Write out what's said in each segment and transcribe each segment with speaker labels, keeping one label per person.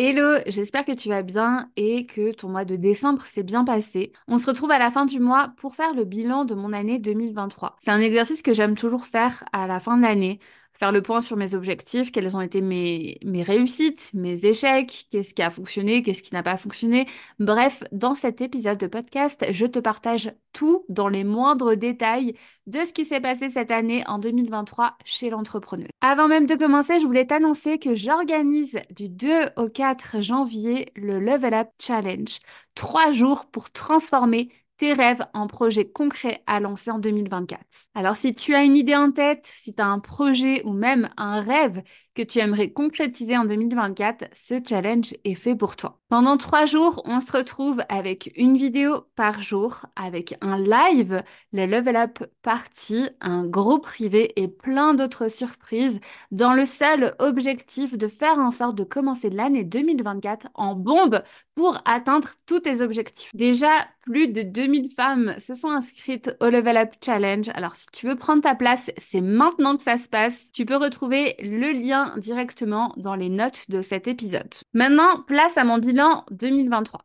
Speaker 1: Hello, j'espère que tu vas bien et que ton mois de décembre s'est bien passé. On se retrouve à la fin du mois pour faire le bilan de mon année 2023. C'est un exercice que j'aime toujours faire à la fin de l'année faire le point sur mes objectifs, quelles ont été mes, mes réussites, mes échecs, qu'est-ce qui a fonctionné, qu'est-ce qui n'a pas fonctionné. Bref, dans cet épisode de podcast, je te partage tout dans les moindres détails de ce qui s'est passé cette année en 2023 chez l'entrepreneuse. Avant même de commencer, je voulais t'annoncer que j'organise du 2 au 4 janvier le Level Up Challenge. Trois jours pour transformer tes rêves en projet concret à lancer en 2024. Alors si tu as une idée en tête, si tu as un projet ou même un rêve que tu aimerais concrétiser en 2024, ce challenge est fait pour toi. Pendant trois jours, on se retrouve avec une vidéo par jour, avec un live, le Level Up Party, un groupe privé et plein d'autres surprises dans le seul objectif de faire en sorte de commencer l'année 2024 en bombe pour atteindre tous tes objectifs. Déjà, plus de 2000 femmes se sont inscrites au Level Up Challenge. Alors si tu veux prendre ta place, c'est maintenant que ça se passe. Tu peux retrouver le lien directement dans les notes de cet épisode. Maintenant, place à mon bilan 2023.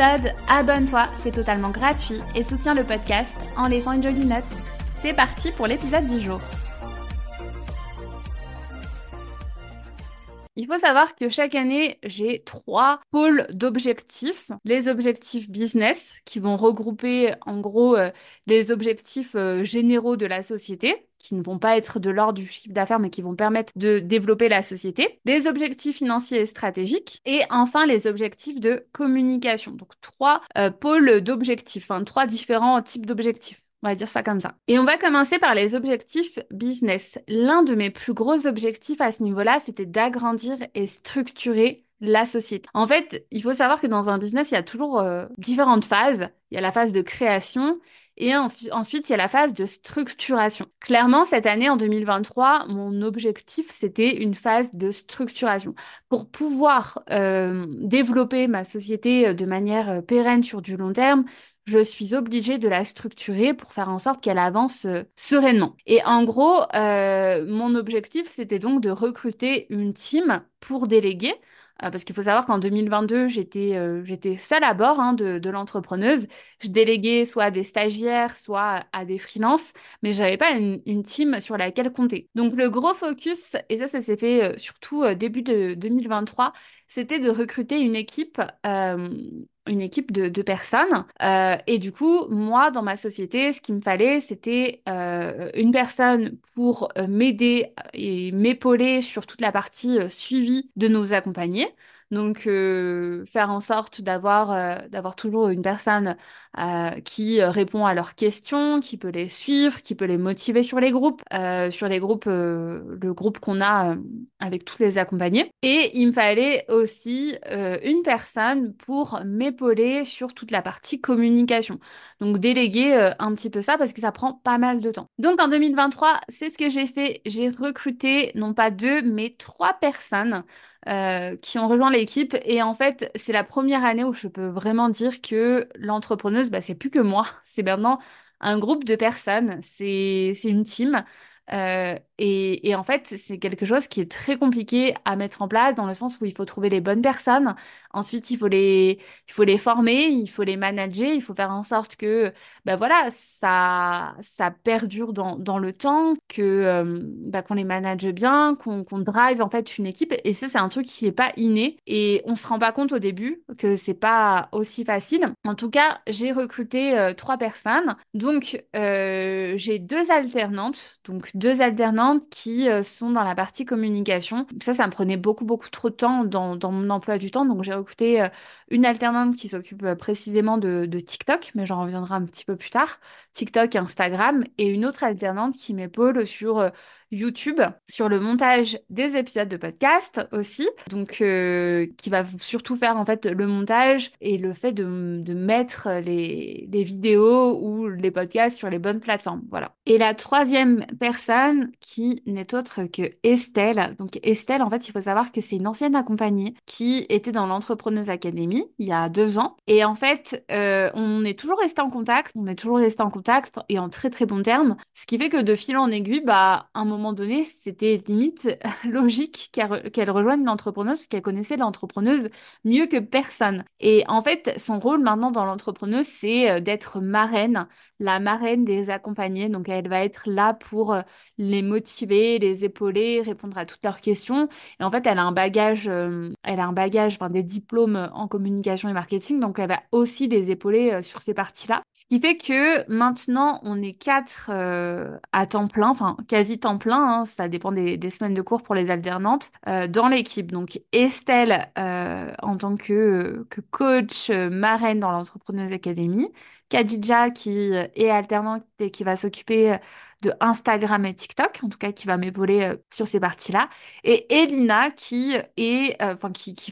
Speaker 1: abonne-toi, c'est totalement gratuit et soutiens le podcast en laissant une jolie note. C'est parti pour l'épisode du jour. Il faut savoir que chaque année, j'ai trois pôles d'objectifs. Les objectifs business, qui vont regrouper en gros euh, les objectifs euh, généraux de la société qui ne vont pas être de l'ordre du chiffre d'affaires, mais qui vont permettre de développer la société, les objectifs financiers et stratégiques, et enfin les objectifs de communication. Donc trois euh, pôles d'objectifs, hein, trois différents types d'objectifs. On va dire ça comme ça. Et on va commencer par les objectifs business. L'un de mes plus gros objectifs à ce niveau-là, c'était d'agrandir et structurer la société. En fait, il faut savoir que dans un business, il y a toujours euh, différentes phases. Il y a la phase de création et ensuite, il y a la phase de structuration. Clairement, cette année, en 2023, mon objectif, c'était une phase de structuration. Pour pouvoir euh, développer ma société euh, de manière euh, pérenne sur du long terme, je suis obligée de la structurer pour faire en sorte qu'elle avance sereinement. Et en gros, mon objectif, c'était donc de recruter une team pour déléguer. Euh, parce qu'il faut savoir qu'en 2022, j'étais euh, j'étais seule à bord hein, de, de l'entrepreneuse. Je déléguais soit à des stagiaires, soit à des freelances, mais j'avais pas une, une, team sur laquelle compter. Donc le gros focus, et ça, ça s'est fait euh, surtout début de 2023, c'était de recruter une équipe une équipe de, de personnes. Euh, et du coup, moi, dans ma société, ce qu'il me fallait, c'était euh, une personne pour euh, m'aider et m'épauler sur toute la partie suivi de nos accompagnés. Donc, euh, faire en sorte d'avoir euh, d'avoir toujours une personne euh, qui répond à leurs questions, qui peut les suivre, qui peut les motiver sur les groupes, sur les groupes, le groupe qu'on a avec tous les accompagnés. Et il me fallait aussi une personne pour m'épauler sur toute la partie communication. Donc, déléguer un petit peu ça parce que ça prend pas mal de temps. Donc, en 2023, c'est ce que j'ai fait. J'ai recruté non pas deux, mais trois personnes euh, qui ont rejoint l'équipe. Et en fait, c'est la première année où je peux vraiment dire que l'entrepreneuse, bah, c'est plus que moi. C'est maintenant un groupe de personnes. C'est, c'est une team. Euh, et, en fait, c'est quelque chose qui est très compliqué à mettre en place dans le sens où il faut trouver les bonnes personnes. Ensuite, il faut les, il faut les former, il faut les manager, il faut faire en sorte que, ben voilà, ça, ça perdure dans, dans le temps, que, euh, bah, qu'on les manage bien, qu'on, qu'on drive en fait une équipe. Et ça, c'est un truc qui est pas inné et on se rend pas compte au début que c'est pas aussi facile. En tout cas, j'ai recruté euh, trois personnes. Donc, euh, j'ai deux alternantes, donc deux alternantes qui euh, sont dans la partie communication. Ça, ça me prenait beaucoup, beaucoup trop de temps dans, mon emploi du temps. Donc, j'ai recruté euh, une alternante qui s'occupe euh, précisément de, de, TikTok, mais j'en reviendrai un petit peu plus tard. TikTok, Instagram, et une autre alternante qui m'épaule sur YouTube, sur le montage des épisodes de podcast aussi. Donc, qui va surtout faire en fait le montage et le fait de, de mettre les, les vidéos ou les podcasts sur les bonnes plateformes. Voilà. Et la troisième personne qui n'est autre que Estelle. Donc Estelle, en fait, il faut savoir que c'est une ancienne accompagnée qui était dans l'Entrepreneuse Academy il y a deux ans. Et en fait, euh, on est toujours resté en contact, on est toujours resté en contact et en très très bons termes. Ce qui fait que de fil en aiguille, bah, un moment donné, c'était limite logique qu'elle rejoigne l'entrepreneuse parce qu'elle connaissait l'entrepreneuse mieux que personne. Et en fait, son rôle maintenant dans l'entrepreneuse, c'est euh, d'être marraine, la marraine des accompagnés. Donc elle va être là pour euh, les motiver, les épauler, répondre à toutes leurs questions. Et en fait, elle a un bagage, euh, elle a un bagage, enfin des diplômes en communication et marketing, donc elle va aussi les épauler sur ces parties-là. Ce qui fait que maintenant, on est quatre à temps plein, enfin quasi temps plein, hein, ça dépend des, semaines de cours pour les alternantes, dans l'équipe. Donc Estelle en tant que, coach marraine dans l'Entrepreneuse Academy. Khadija qui est alternante et qui va s'occuper euh, de Instagram et TikTok, en tout cas qui va m'épauler euh, sur ces parties-là. Et Elina qui euh,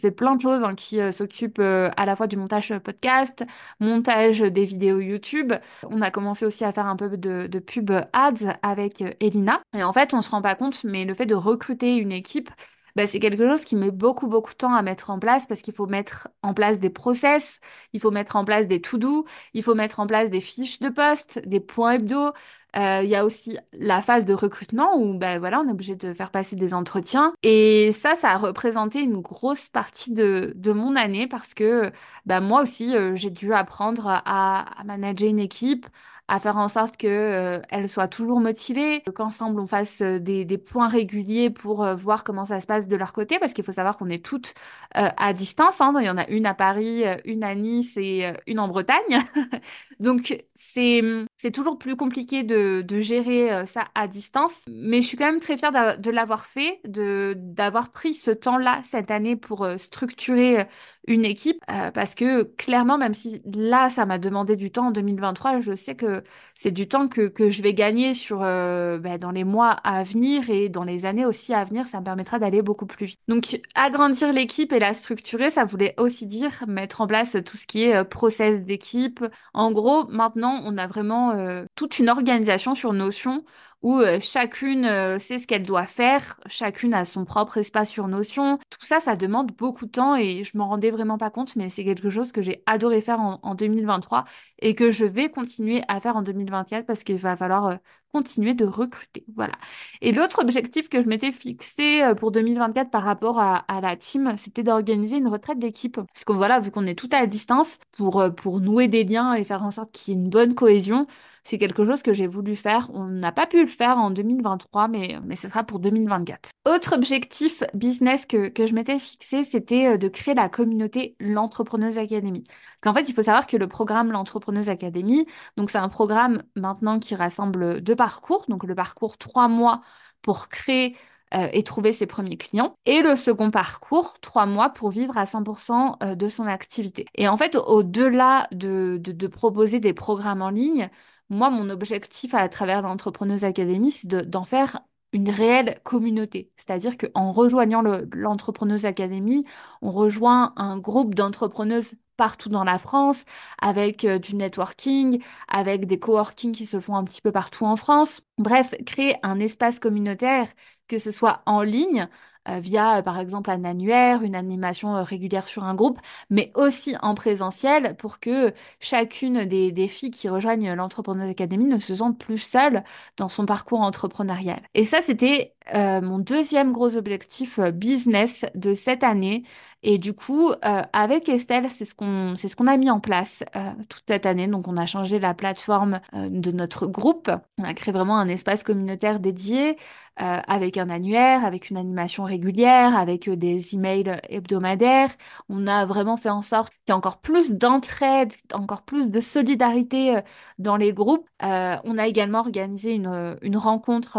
Speaker 1: fait plein de choses, hein, qui s'occupe à la fois du montage podcast, montage des vidéos YouTube. On a commencé aussi à faire un peu de, de pub ads avec Elina. Et en fait, on se rend pas compte, mais le fait de recruter une équipe, bah, c'est quelque chose qui met beaucoup, beaucoup de temps à mettre en place parce qu'il faut mettre en place des process, il faut mettre en place des to-do, il faut mettre en place des fiches de poste, des points hebdo. Euh, il y a aussi la phase de recrutement où ben voilà, on est obligé de faire passer des entretiens. Et ça, ça a représenté une grosse partie de, de mon année parce que ben moi aussi, euh, j'ai dû apprendre à, à manager une équipe, à faire en sorte que euh, toujours motivée, qu'ensemble on fasse euh, des, points réguliers pour euh, voir comment ça se passe de leur côté, parce qu'il faut savoir qu'on est toutes à distance. Hein. Il y en a une à Paris, une à Nice et une en Bretagne. Donc c'est c'est toujours plus compliqué de, de gérer ça à distance, mais je suis quand même très fière de l'avoir fait, d'avoir pris ce temps-là cette année pour structurer une équipe, parce que clairement, même si là ça m'a demandé du temps en 2023, je sais que c'est du temps que, que, je vais gagner sur, bah, dans les mois à venir et dans les années aussi à venir. Ça me permettra d'aller beaucoup plus vite. Donc, agrandir l'équipe et la structurer, ça voulait aussi dire mettre en place tout ce qui est process d'équipe. En gros, maintenant, on a vraiment euh, toute une organisation sur Notion où euh, chacune euh, sait ce qu'elle doit faire, chacune a son propre espace sur Notion. Tout ça, ça demande beaucoup de temps et je m'en rendais vraiment pas compte, mais c'est quelque chose que j'ai adoré faire en, 2023 et que je vais continuer à faire en 2024 parce qu'il va falloir continuer de recruter. Voilà. Et l'autre objectif que je m'étais fixé pour 2024 par rapport à, la team, c'était d'organiser une retraite d'équipe. Parce que voilà, vu qu'on est tout à distance, pour, pour nouer des liens et faire en sorte qu'il y ait une bonne cohésion, c'est quelque chose que j'ai voulu faire. On n'a pas pu le faire en 2023, mais, ce sera pour 2024. Autre objectif business que, que je m'étais fixé, c'était euh, de créer la communauté L'Entrepreneuse Academy. Parce qu'en fait, il faut savoir que le programme L'Entrepreneuse Academy, c'est un programme maintenant qui rassemble deux parcours. Donc le parcours trois mois pour créer euh, et trouver ses premiers clients. Et le second parcours, trois mois pour vivre à 100% euh, de son activité. Et en fait, au-delà de, de, de, proposer des programmes en ligne, moi, mon objectif à travers l'Entrepreneuse Academy, c'est d'en faire une réelle communauté. C'est-à-dire qu'en rejoignant l'Entrepreneuse Academy, on rejoint un groupe d'entrepreneuses partout dans la France, avec euh, du networking, avec des coworking qui se font un petit peu partout en France. Bref, créer un espace communautaire, que ce soit en ligne, euh, via par exemple un annuaire, une animation euh, régulière sur un groupe, mais aussi en présentiel pour que chacune des, filles qui rejoignent l'Entrepreneuse Academy ne se sente plus seule dans son parcours entrepreneurial. Et ça, c'était euh, mon deuxième gros objectif euh, business de cette année. Et du coup, euh, avec Estelle, c'est ce qu'on c'est ce qu'on a mis en place euh, toute cette année. Donc, on a changé la plateforme euh, de notre groupe. On a créé vraiment un espace communautaire dédié euh, avec un annuaire, avec une animation régulière, avec euh, des emails hebdomadaires. On a vraiment fait en sorte qu'il y ait encore plus d'entraide, encore plus de solidarité euh, dans les groupes. On a également organisé une, rencontre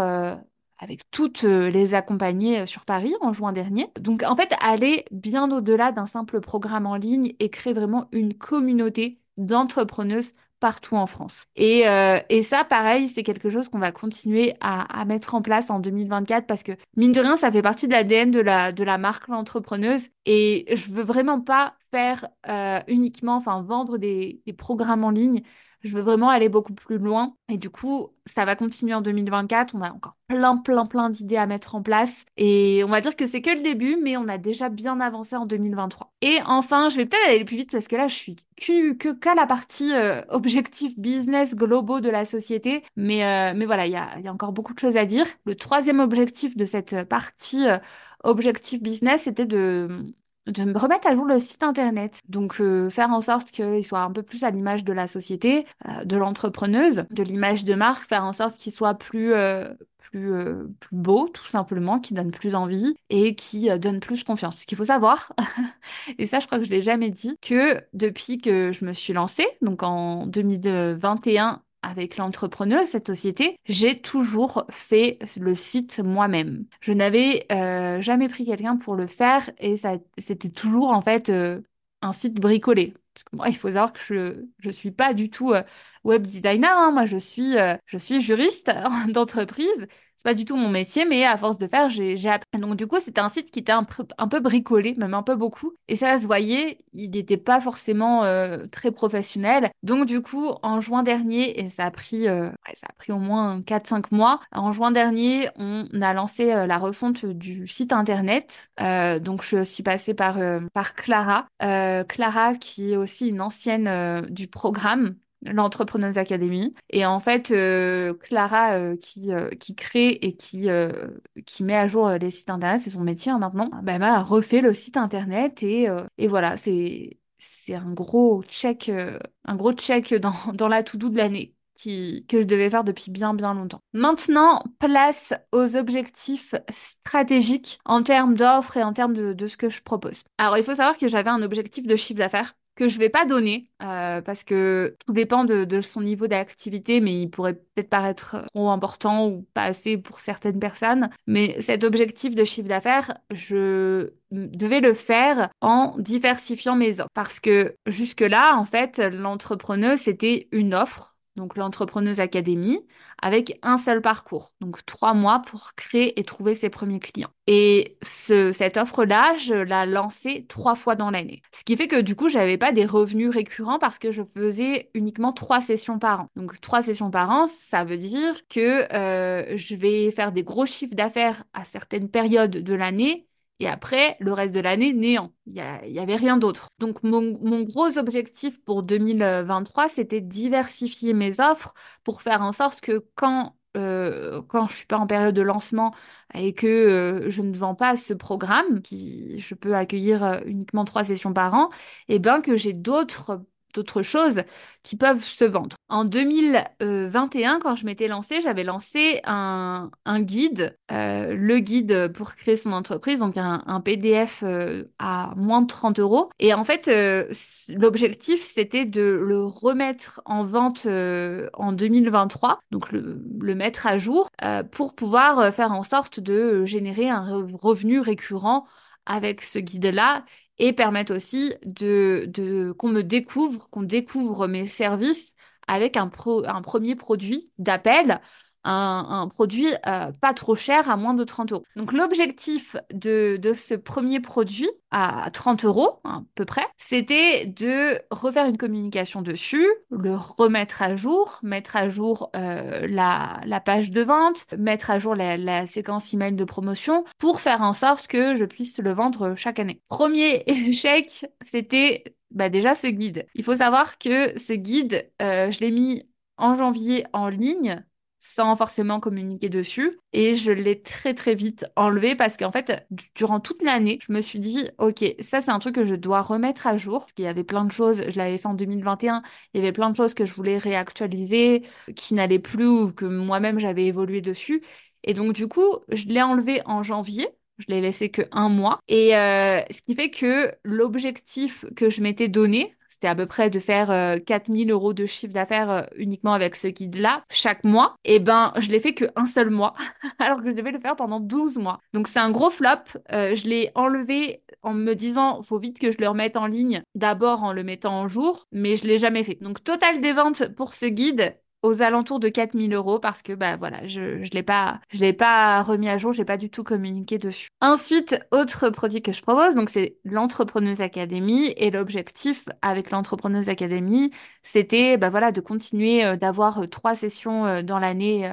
Speaker 1: avec toutes les accompagnées sur Paris en juin dernier. Donc en fait, aller bien au-delà d'un simple programme en ligne et créer vraiment une communauté d'entrepreneuses partout en France. Et, euh, et ça, pareil, c'est quelque chose qu'on va continuer à, mettre en place en 2024 parce que, mine de rien, ça fait partie de l'ADN de la, marque L'Entrepreneuse. Et je veux vraiment pas faire euh, uniquement, enfin, vendre des programmes en ligne. Je veux vraiment aller beaucoup plus loin. Et du coup, ça va continuer en 2024. On a encore plein, plein, plein d'idées à mettre en place. Et on va dire que c'est que le début, mais on a déjà bien avancé en 2023. Et enfin, je vais peut-être aller plus vite parce que là, je suis que, que la partie euh, objectifs business globaux de la société. Mais, euh, voilà, il y a, encore beaucoup de choses à dire. Le troisième objectif de cette partie euh, objectif business, c'était de de me remettre à jour le site internet. Donc, euh, faire en sorte qu'il soit un peu plus à l'image de la société, euh, de l'entrepreneuse, de l'image de marque, faire en sorte qu'il soit plus, euh, plus, euh, plus beau, tout simplement, qui donne plus envie et qui euh, donne plus confiance. Parce qu'il faut savoir, et ça, je crois que je l'ai jamais dit, que depuis que je me suis lancée, donc en 2021, avec l'entrepreneuse, cette société, j'ai toujours fait le site moi-même. Je n'avais euh, jamais pris quelqu'un pour le faire et c'était toujours en fait euh, un site bricolé. Parce que moi, il faut savoir que je je suis pas du tout euh, web designer. hein. Moi, je suis je suis juriste d'entreprise. C'est pas du tout mon métier, mais à force de faire, j'ai appris. Donc du coup, c'était un site qui était un peu, bricolé, même un peu beaucoup. Et ça se voyait, il n'était pas forcément euh, très professionnel. Donc du coup, en juin dernier, et ça a pris, euh, ça a pris au moins quatre cinq mois, en juin dernier, on a lancé euh, la refonte du site internet. Donc je suis passée par, par Clara. Clara, qui est aussi une ancienne du programme l'Entrepreneuse Academy. Et en fait, euh, Clara, euh, qui, euh, qui crée et qui, qui met à jour les sites internet, c'est son métier hein, maintenant, bah, elle m'a refait le site internet et, et voilà, c'est, c'est un gros check, un gros check dans, dans la to-do de l'année. Qui, que je devais faire depuis bien bien longtemps. Maintenant, place aux objectifs stratégiques en termes d'offres et en termes de, de ce que je propose. Alors, il faut savoir que j'avais un objectif de chiffre d'affaires que je vais pas donner euh, parce que tout dépend de, de son niveau d'activité, mais il pourrait peut-être paraître trop important ou pas assez pour certaines personnes. Mais cet objectif de chiffre d'affaires, je devais le faire en diversifiant mes offres parce que jusque-là, en fait, l'entrepreneuse, c'était une offre. Donc l'entrepreneuse académie avec un seul parcours, donc trois mois pour créer et trouver ses premiers clients. Et ce- cette offre-là, je la lançais trois fois dans l'année. Ce qui fait que du coup, j'avais pas des revenus récurrents parce que je faisais uniquement trois sessions par an. Donc trois sessions par an, ça veut dire que euh, je vais faire des gros chiffres d'affaires à certaines périodes de l'année. Et après, le reste de l'année, néant. Il y a- il y avait rien d'autre. Donc, mon, gros objectif pour 2023, c'était diversifier mes offres pour faire en sorte que quand, euh, quand je suis pas en période de lancement et que euh, je ne vends pas ce programme, qui je peux accueillir euh, uniquement trois sessions par an, et bien que j'ai d'autres d'autres choses qui peuvent se vendre. En 2021, quand je m'étais lancée, j'avais lancé un, guide, euh, le guide pour créer son entreprise, donc un, PDF euh, à moins de 30 euros. Et en fait, euh, l'objectif, c'était de le remettre en vente en 2023, donc le, mettre à jour, pour pouvoir faire en sorte de générer un re- revenu récurrent avec ce guide-là et permettre aussi de, qu'on me découvre, qu'on découvre mes services avec un premier produit d'appel, un, produit euh, pas trop cher à moins de 30 euros. Donc l'objectif de, ce premier produit à 30 euros à peu près, c'était de refaire une communication dessus, le remettre à jour, mettre à jour euh, la, page de vente, mettre à jour la, la séquence email de promotion pour faire en sorte que je puisse le vendre chaque année. Premier échec, c'était bah, déjà ce guide. Il faut savoir que ce guide, euh, je l'ai mis en janvier en ligne sans forcément communiquer dessus. Et je l'ai très très vite enlevé parce qu'en fait, durant toute l'année, je me suis dit, ok, ça c'est un truc que je dois remettre à jour. Parce qu'il y avait plein de choses, je l'avais fait en 2021, il y avait plein de choses que je voulais réactualiser, qui n'allaient plus ou que moi-même j'avais évolué dessus. Et donc du coup, je l'ai enlevé en janvier. Je l'ai laissé que un mois. Et euh, ce qui fait que l'objectif que je m'étais donné, c'était à peu près de faire 4000 euh, euros de chiffre d'affaires euh, uniquement avec ce guide-là chaque mois. Et eh ben, je l'ai fait qu'un seul mois, alors que je devais le faire pendant 12 mois. Donc c'est un gros flop. je l'ai enlevé en me disant, faut vite que je le remette en ligne, d'abord en le mettant en jour, mais je l'ai jamais fait. Donc total des ventes pour ce guide, aux alentours de 4000 euros parce que bah voilà, je ne l'ai pas, je l'ai pas remis à jour, j'ai pas du tout communiqué dessus. Ensuite, autre produit que je propose, donc c'est l'Entrepreneuse Academy et l'objectif avec l'Entrepreneuse Academy, c'était bah voilà de continuer euh, d'avoir euh, trois sessions euh, dans l'année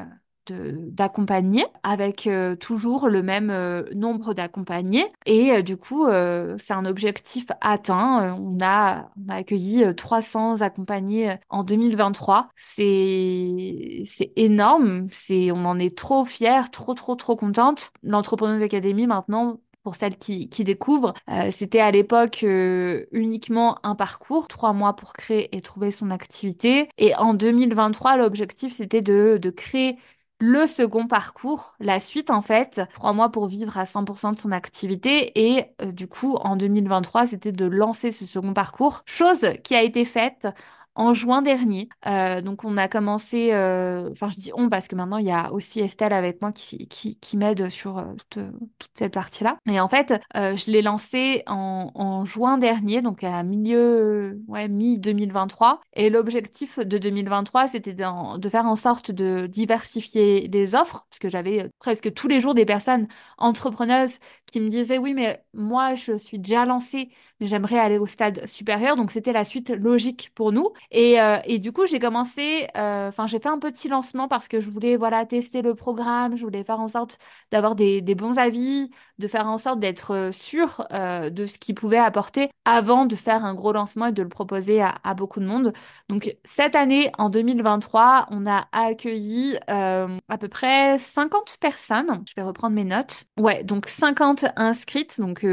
Speaker 1: d'accompagner avec euh, toujours le même euh, nombre d'accompagnés et euh, du coup c'est un objectif atteint on a, on a accueilli 300 accompagnés en 2023 c'est c'est énorme c'est on en est trop fiers trop trop trop contente l'entrepreneuse académie maintenant pour celles qui, qui découvrent. C'était à l'époque uniquement un parcours, trois mois pour créer et trouver son activité. Et en 2023, l'objectif, c'était de, de créer le second parcours, la suite en fait, trois mois pour vivre à 100% de son activité et euh, du coup en 2023 c'était de lancer ce second parcours, chose qui a été faite en juin dernier. Euh, donc on a commencé, euh, enfin je dis on parce que maintenant il y a aussi Estelle avec moi qui, m'aide sur euh, toute, cette partie-là. Et en fait, je l'ai lancé en, en, juin dernier, donc à milieu, ouais, mi-2023. Et l'objectif de 2023, c'était de, de, faire en sorte de diversifier les offres, parce que j'avais presque tous les jours des personnes entrepreneuses qui me disaient oui, mais moi je suis déjà lancée, mais j'aimerais aller au stade supérieur. Donc c'était la suite logique pour nous. Et, euh, et du coup, j'ai commencé, euh, enfin, j'ai fait un petit lancement parce que je voulais, voilà, tester le programme, je voulais faire en sorte d'avoir des, bons avis, de faire en sorte d'être euh, sûr de ce qu'il pouvait apporter avant de faire un gros lancement et de le proposer à, à beaucoup de monde. Donc, cette année, en 2023, on a accueilli à peu près 50 personnes. Je vais reprendre mes notes. Ouais, donc 50 inscrites, donc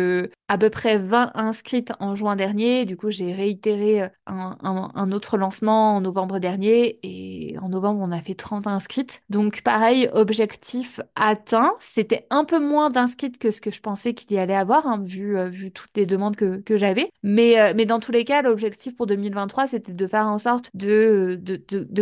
Speaker 1: à peu près 20 inscrites en juin dernier. Du coup, j'ai réitéré un, un, autre lancement en novembre dernier et en novembre, on a fait 30 inscrites. Donc pareil, objectif atteint. C'était un peu moins d'inscrites que ce que je pensais qu'il y allait avoir, hein, vu, euh, vu toutes les demandes que, j'avais. Mais, euh, mais dans tous les cas, l'objectif pour 2023, c'était de faire en sorte de,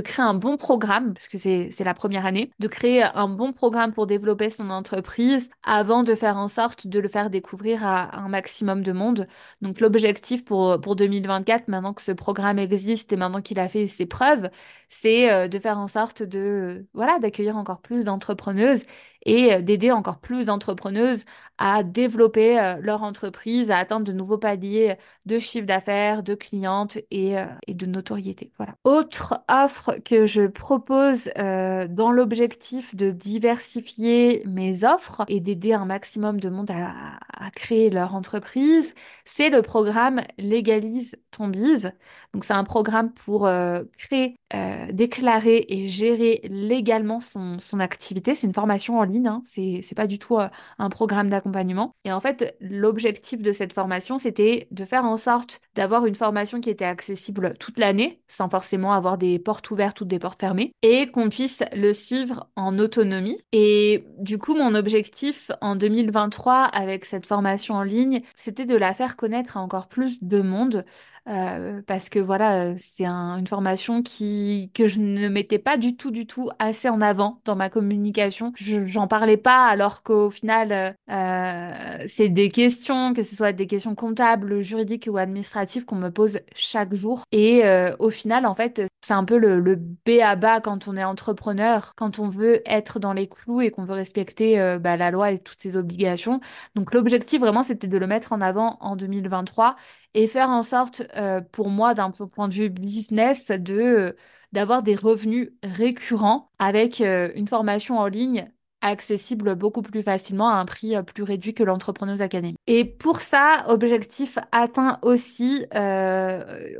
Speaker 1: créer un bon programme, parce que c'est la première année, de créer un bon programme pour développer son entreprise avant de faire en sorte de le faire découvrir à, un maximum de monde. Donc l'objectif pour, pour 2024, maintenant que ce programme existe, et maintenant qu'il a fait ses preuves, c'est euh, de faire en sorte de voilà d'accueillir encore plus d'entrepreneuses et euh, d'aider encore plus d'entrepreneuses à développer euh, leur entreprise, à atteindre de nouveaux paliers de chiffre d'affaires, de clientes et, et, de notoriété. Voilà. Autre offre que je propose dans l'objectif de diversifier mes offres et d'aider un maximum de monde à, créer leur entreprise, c'est le programme Légalise ton bise. Donc c'est un programme pour créer euh, déclarer et gérer légalement son, son activité. C'est une formation en hein. c'est, c'est pas du tout euh, un programme d'accompagnement. Et en fait, l'objectif de cette formation, c'était de faire en sorte d'avoir une formation qui était accessible toute l'année, sans forcément avoir des portes ouvertes ou des portes fermées, et qu'on puisse le suivre en autonomie. Et du coup, mon objectif en 2023 avec cette formation en ligne, c'était de la faire connaître à encore plus de monde. Euh, parce que voilà, c'est une formation qui, que je ne mettais pas du tout, du tout assez en avant dans ma communication. Je, j'en parlais pas alors qu'au final, euh, c'est des questions, que ce soit des questions comptables, juridiques ou administratives qu'on me pose chaque jour. Et euh, au final, en fait, c'est un peu le, B à bas quand on est entrepreneur, quand on veut être dans les clous et qu'on veut respecter bah, la loi et toutes ses obligations. Donc l'objectif vraiment, c'était de le mettre en avant en 2023 et faire en sorte, euh, pour moi, d'un point de vue business, de d'avoir des revenus récurrents avec euh, une formation en ligne accessible beaucoup plus facilement à un prix euh, plus réduit que l'Entrepreneuse Academy. Et pour ça, objectif atteint aussi,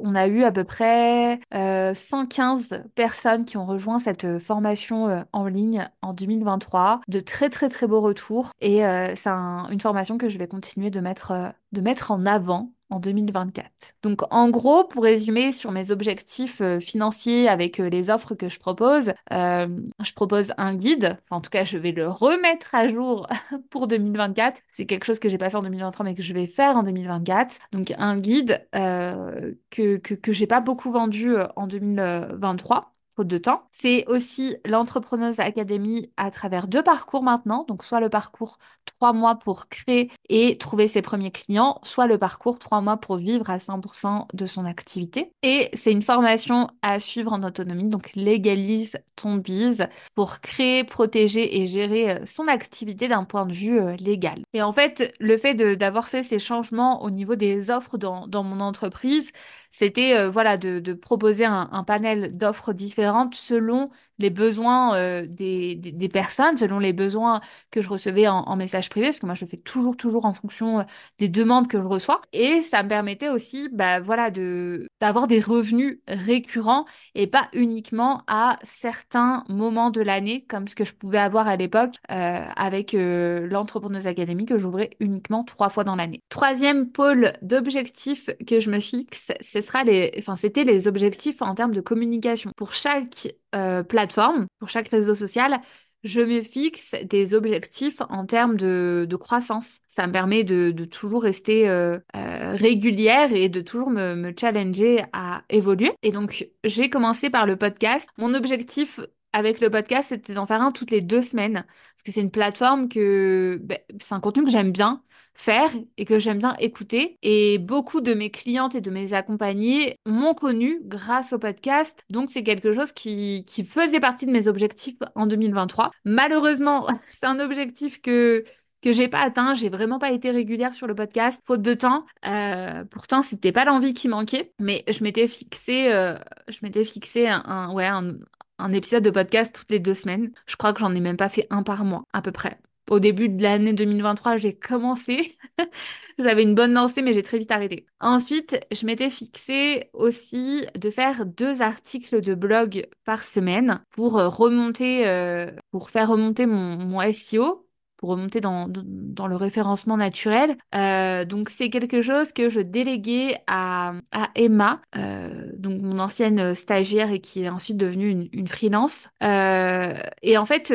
Speaker 1: on a eu à peu près euh, 115 personnes qui ont rejoint cette formation en ligne en 2023, de très très très beaux retours et c'est un- une formation que je vais continuer de mettre, de mettre en avant en 2024. Donc en gros, pour résumer sur mes objectifs euh, financiers avec euh, les offres que je propose, euh, je propose un guide, enfin en tout cas je vais le remettre à jour pour 2024. C'est quelque chose que j'ai pas fait en 2023 mais que je vais faire en 2024. Donc un guide que, que, que j'ai pas beaucoup vendu en 2023 de temps. C'est aussi l'Entrepreneuse Academy à travers deux parcours maintenant, donc soit le parcours trois mois pour créer et trouver ses premiers clients, soit le parcours trois mois pour vivre à 100% de son activité. Et c'est une formation à suivre en autonomie, donc légalise ton bise pour créer, protéger et gérer euh, son activité d'un point de vue euh, légal. Et en fait, le fait d'avoir fait ces changements au niveau des offres dans, mon entreprise, c'était euh, voilà de, proposer un panel d'offres différentes selon les besoins euh, des, des, des personnes, selon les besoins que je recevais en, en message privé, parce que moi je fais toujours, toujours en fonction euh, des demandes que je reçois. Et ça me permettait aussi, bah, voilà, de, d'avoir des revenus récurrents et pas uniquement à certains moments de l'année, comme ce que je pouvais avoir à l'époque euh, avec euh, l'Entrepreneuse Academy que j'ouvrais uniquement trois fois dans l'année. Troisième pôle d'objectifs que je me fixe, ce sera les, enfin, c'était les objectifs en termes de communication. Pour chaque euh, plateforme, pour chaque réseau social, je me fixe des objectifs en termes de, croissance. Ça me permet de, toujours rester euh, euh, régulière et de toujours me, me challenger à évoluer. Et donc, j'ai commencé par le podcast. Mon objectif avec le podcast, c'était d'en faire un toutes les deux semaines. Parce que c'est une plateforme que... ben, c'est un contenu que j'aime bien faire et que j'aime bien écouter. Et beaucoup de mes clientes et de mes accompagnées m'ont connue grâce au podcast. Donc c'est quelque chose qui, faisait partie de mes objectifs en 2023. Malheureusement, c'est un objectif que que j'ai pas atteint, j'ai vraiment pas été régulière sur le podcast, faute de temps. Euh, pourtant, c'était pas l'envie qui manquait, mais je m'étais fixé, euh, je m'étais fixé un, ouais, un épisode de podcast toutes les deux semaines. Je crois que j'en ai même pas fait un par mois, à peu près. Au début de l'année 2023, j'ai commencé. J'avais une bonne lancée, mais j'ai très vite arrêté. Ensuite, je m'étais fixé aussi de faire deux articles de blog par semaine pour euh, remonter, euh, pour faire remonter mon, mon SEO pour remonter dans, dans le référencement naturel. Euh, donc c'est quelque chose que je déléguais à, à Emma, euh, donc mon ancienne stagiaire et qui est ensuite devenue une, freelance. Euh, et en fait,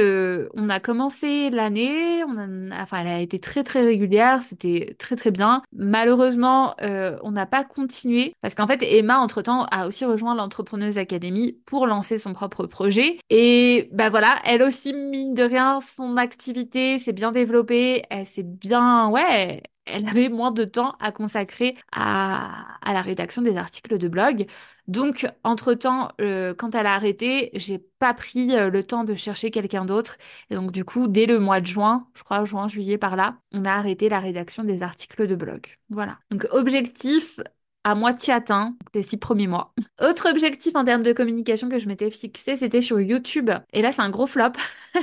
Speaker 1: on a commencé l'année, enfin elle a été très très régulière, c'était très très bien. Malheureusement, on n'a pas continué parce qu'en fait Emma entre-temps a aussi rejoint l'Entrepreneuse Academy pour lancer son propre projet. Et bah voilà, elle aussi mine de rien son activité s'est bien développée, elle s'est bien, ouais, elle avait moins de temps à consacrer à, la rédaction des articles de blog. Donc, entre-temps, euh, quand elle a arrêté, j'ai pas pris euh, le temps de chercher quelqu'un d'autre. Et donc, du coup, dès le mois de juin, je crois juin, juillet par là, on a arrêté la rédaction des articles de blog. Voilà. Donc, objectif à moitié atteint les six premiers mois. Autre objectif en termes de communication que je m'étais fixé, c'était sur YouTube. Et là, c'est un gros flop.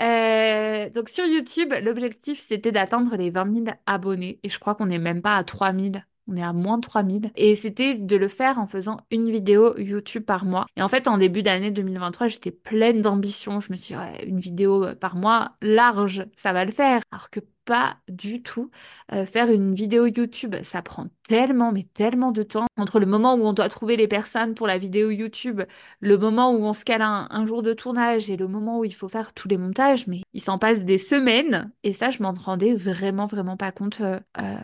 Speaker 1: Euh, donc sur YouTube, l'objectif c'était d'atteindre les 20 000 abonnés et je crois qu'on n'est même pas à 3 000. On est à moins de 3 000. Et c'était de le faire en faisant une vidéo YouTube par mois. Et en fait, en début d'année 2023, j'étais pleine d'ambition. Je me suis dit, une vidéo par mois, large, ça va le faire. Alors que pas du tout. Faire une vidéo YouTube, ça prend tellement, mais tellement de temps. Entre le moment où on doit trouver les personnes pour la vidéo YouTube, le moment où on se cale un, jour de tournage et le moment où il faut faire tous les montages, mais il s'en passe des semaines. Et ça, je m'en rendais vraiment, vraiment pas compte euh,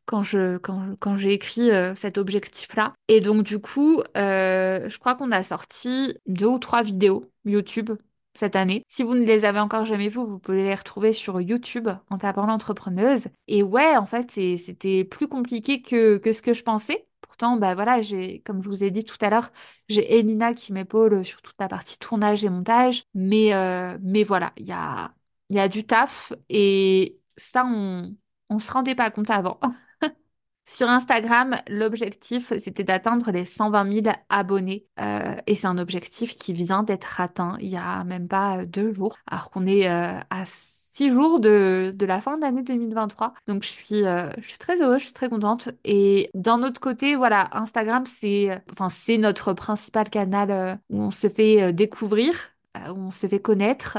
Speaker 1: quand je, quand, quand j'ai écrit cet objectif-là. Et donc, du coup, je crois qu'on a sorti deux ou trois vidéos YouTube cette année. Si vous ne les avez encore jamais vues, vous pouvez les retrouver sur YouTube en tapant l'entrepreneuse. Et ouais, en fait, c'était plus compliqué que, que ce que je pensais. Pourtant, bah voilà, j'ai, comme je vous ai dit tout à l'heure, j'ai Elina qui m'épaule sur toute la partie tournage et montage. Mais, euh, mais voilà, il y a, y a du taf et ça, on, on se rendait pas compte avant. Sur Instagram, l'objectif, c'était d'atteindre les 120 000 abonnés. Euh, et c'est un objectif qui vient d'être atteint il y a même pas deux jours, alors qu'on est euh, à six jours de, la fin de l'année 2023. Donc je suis, euh, je suis très heureuse, je suis très contente. Et d'un autre côté, voilà, Instagram, c'est enfin, c'est notre principal canal où on se fait découvrir, où on se fait connaître.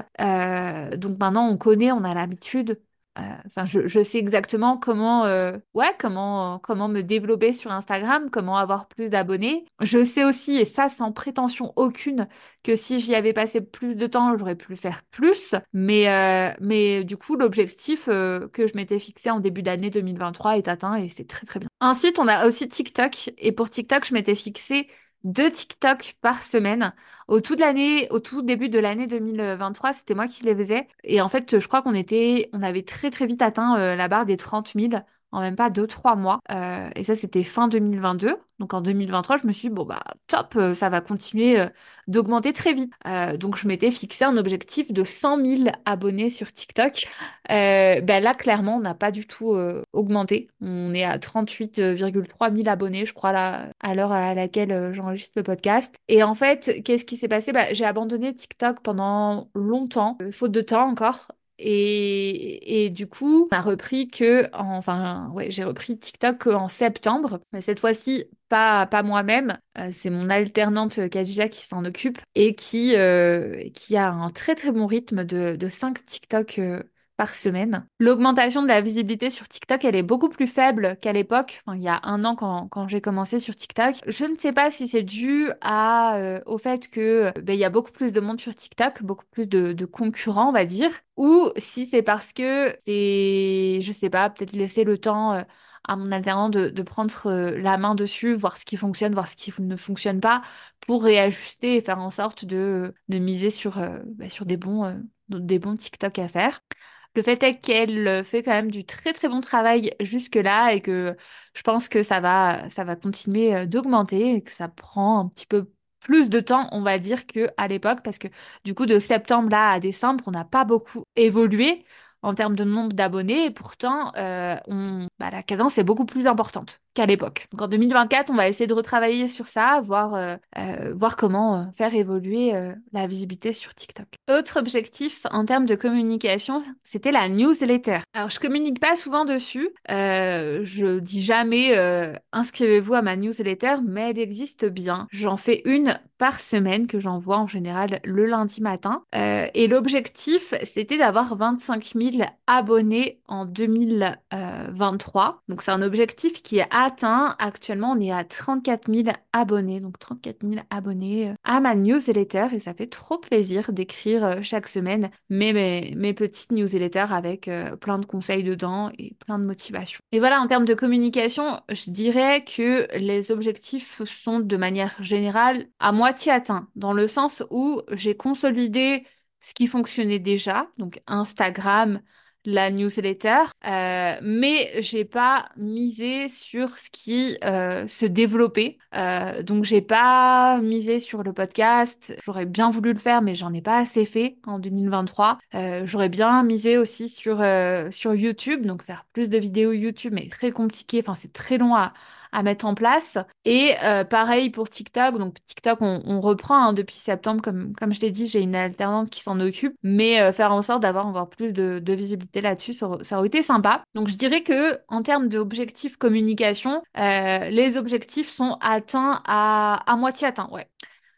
Speaker 1: donc maintenant, on connaît, on a l'habitude. Euh, enfin, je, sais exactement comment, euh, ouais, comment, comment me développer sur Instagram, comment avoir plus d'abonnés. Je sais aussi, et ça sans prétention aucune, que si j'y avais passé plus de temps, j'aurais pu faire plus. Mais, euh, mais du coup, l'objectif que je m'étais fixé en début d'année 2023 est atteint et c'est très très bien. Ensuite, on a aussi TikTok. Et pour TikTok, je m'étais fixé deux TikTok par semaine. Au tout de l'année, au tout début de l'année 2023, c'était moi qui les faisais. Et en fait, je crois qu'on était, on avait très très vite atteint euh, la barre des 30 000 en même pas 2-3 mois. Euh, et ça, c'était fin 2022. Donc en 2023, je me suis dit, bon, bah top, euh, ça va continuer euh, d'augmenter très vite. donc je m'étais fixé un objectif de 100 000 abonnés sur TikTok. ben là, clairement, on n'a pas du tout augmenté. On est à 38,3 000 abonnés, je crois, à l'heure à laquelle j'enregistre le podcast. Et en fait, qu'est-ce qui s'est passé? Bah, J'ai abandonné TikTok pendant longtemps, faute de temps encore. Et, du coup, a repris que, enfin, j'ai repris TikTok en septembre, mais cette fois-ci, pas, moi-même. Euh, c'est mon alternante euh, Kadija qui s'en occupe et qui, euh, qui a un très très bon rythme de, de 5 TikTok par semaine. L'augmentation de la visibilité sur TikTok, elle est beaucoup plus faible qu'à l'époque, il y a un an quand, quand j'ai commencé sur TikTok. Je ne sais pas si c'est dû à, euh, au fait que ben, il y a beaucoup plus de monde sur TikTok, beaucoup plus de, concurrents, on va dire, ou si c'est parce que c'est, je sais pas, peut-être laisser le temps. Euh, à mon alternant de, prendre euh, la main dessus, voir ce qui fonctionne, voir ce qui ne fonctionne pas, pour réajuster et faire en sorte de, de miser sur, ben, sur des bons, des bons TikTok à faire. Le fait est qu'elle fait quand même du très très bon travail jusque-là et que je pense que ça va, ça va continuer euh, d'augmenter et que ça prend un petit peu plus de temps, on va dire, qu'à l'époque, parce que du coup, de septembre là à décembre, on n'a pas beaucoup évolué en termes de nombre d'abonnés et pourtant, euh. Bah, la cadence est beaucoup plus importante qu'à l'époque. Donc en 2024, on va essayer de retravailler sur ça, voir, euh, euh, comment faire évoluer la visibilité sur TikTok. Autre objectif en termes de communication, c'était la newsletter. Alors je communique pas souvent dessus, je dis jamais inscrivez-vous à ma newsletter, mais elle existe bien. J'en fais une par semaine que j'envoie en général le lundi matin. et l'objectif, c'était d'avoir 25 000 abonnés en 2023. Donc c'est un objectif qui est atteint. Actuellement, on est à 34 000 abonnés. Donc 34 000 abonnés euh, à ma newsletter et ça fait trop plaisir d'écrire euh, chaque semaine mes, mes, petites newsletters avec euh, plein de conseils dedans et plein de motivation. Et voilà, en termes de communication, je dirais que les objectifs sont de manière générale à moitié atteints dans le sens où j'ai consolidé ce qui fonctionnait déjà, donc Instagram, la newsletter, euh, mais j'ai pas misé sur ce qui euh, se développait. Euh, donc j'ai pas misé sur le podcast. J'aurais bien voulu le faire, mais j'en ai pas assez fait en 2023. Euh, j'aurais bien misé aussi sur sur YouTube, donc faire plus de vidéos YouTube, mais très compliqué. Enfin c'est très long à à mettre en place. Et euh, pareil pour TikTok. Donc TikTok, on, reprend hein, depuis septembre, comme, comme je l'ai dit, j'ai une alternante qui s'en occupe. Mais euh, faire en sorte d'avoir encore plus de, visibilité là-dessus, ça, aurait été sympa. Donc je dirais que en termes d'objectifs communication, euh, les objectifs sont atteints à, à moitié atteints. Ouais.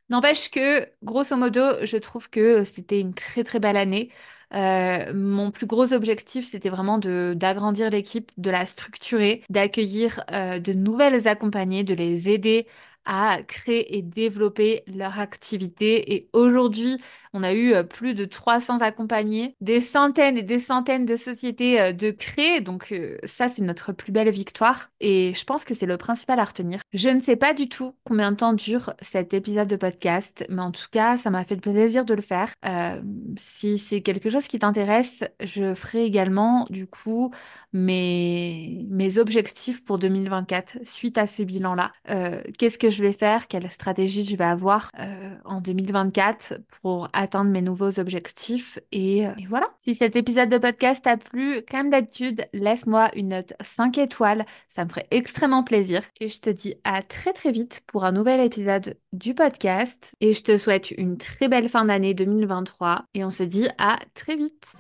Speaker 1: N'empêche que, grosso modo, je trouve que c'était une très très belle année. Euh, mon plus gros objectif, c'était vraiment d'agrandir l'équipe, de la structurer, d'accueillir euh, de nouvelles accompagnées, de les aider à créer et développer leur activité. Et aujourd'hui, on a eu euh, plus de 300 accompagnés, des centaines et des centaines de sociétés euh, de créer. Donc euh, ça, c'est notre plus belle victoire. Et je pense que c'est le principal à retenir. Je ne sais pas du tout combien de temps dure cet épisode de podcast, mais en tout cas, ça m'a fait le plaisir de le faire. si c'est quelque chose qui t'intéresse, je ferai également du coup mes, mes objectifs pour 2024 suite à ce bilan-là. Qu'est-ce que je vais faire, quelle stratégie je vais avoir euh, en 2024 pour atteindre mes nouveaux objectifs. Et, euh, et voilà. Si cet épisode de podcast t'a plu, comme d'habitude, laisse-moi une note 5 étoiles. Ça me ferait extrêmement plaisir. Et je te dis à très très vite pour un nouvel épisode du podcast. Et je te souhaite une très belle fin d'année 2023. Et on se dit à très vite.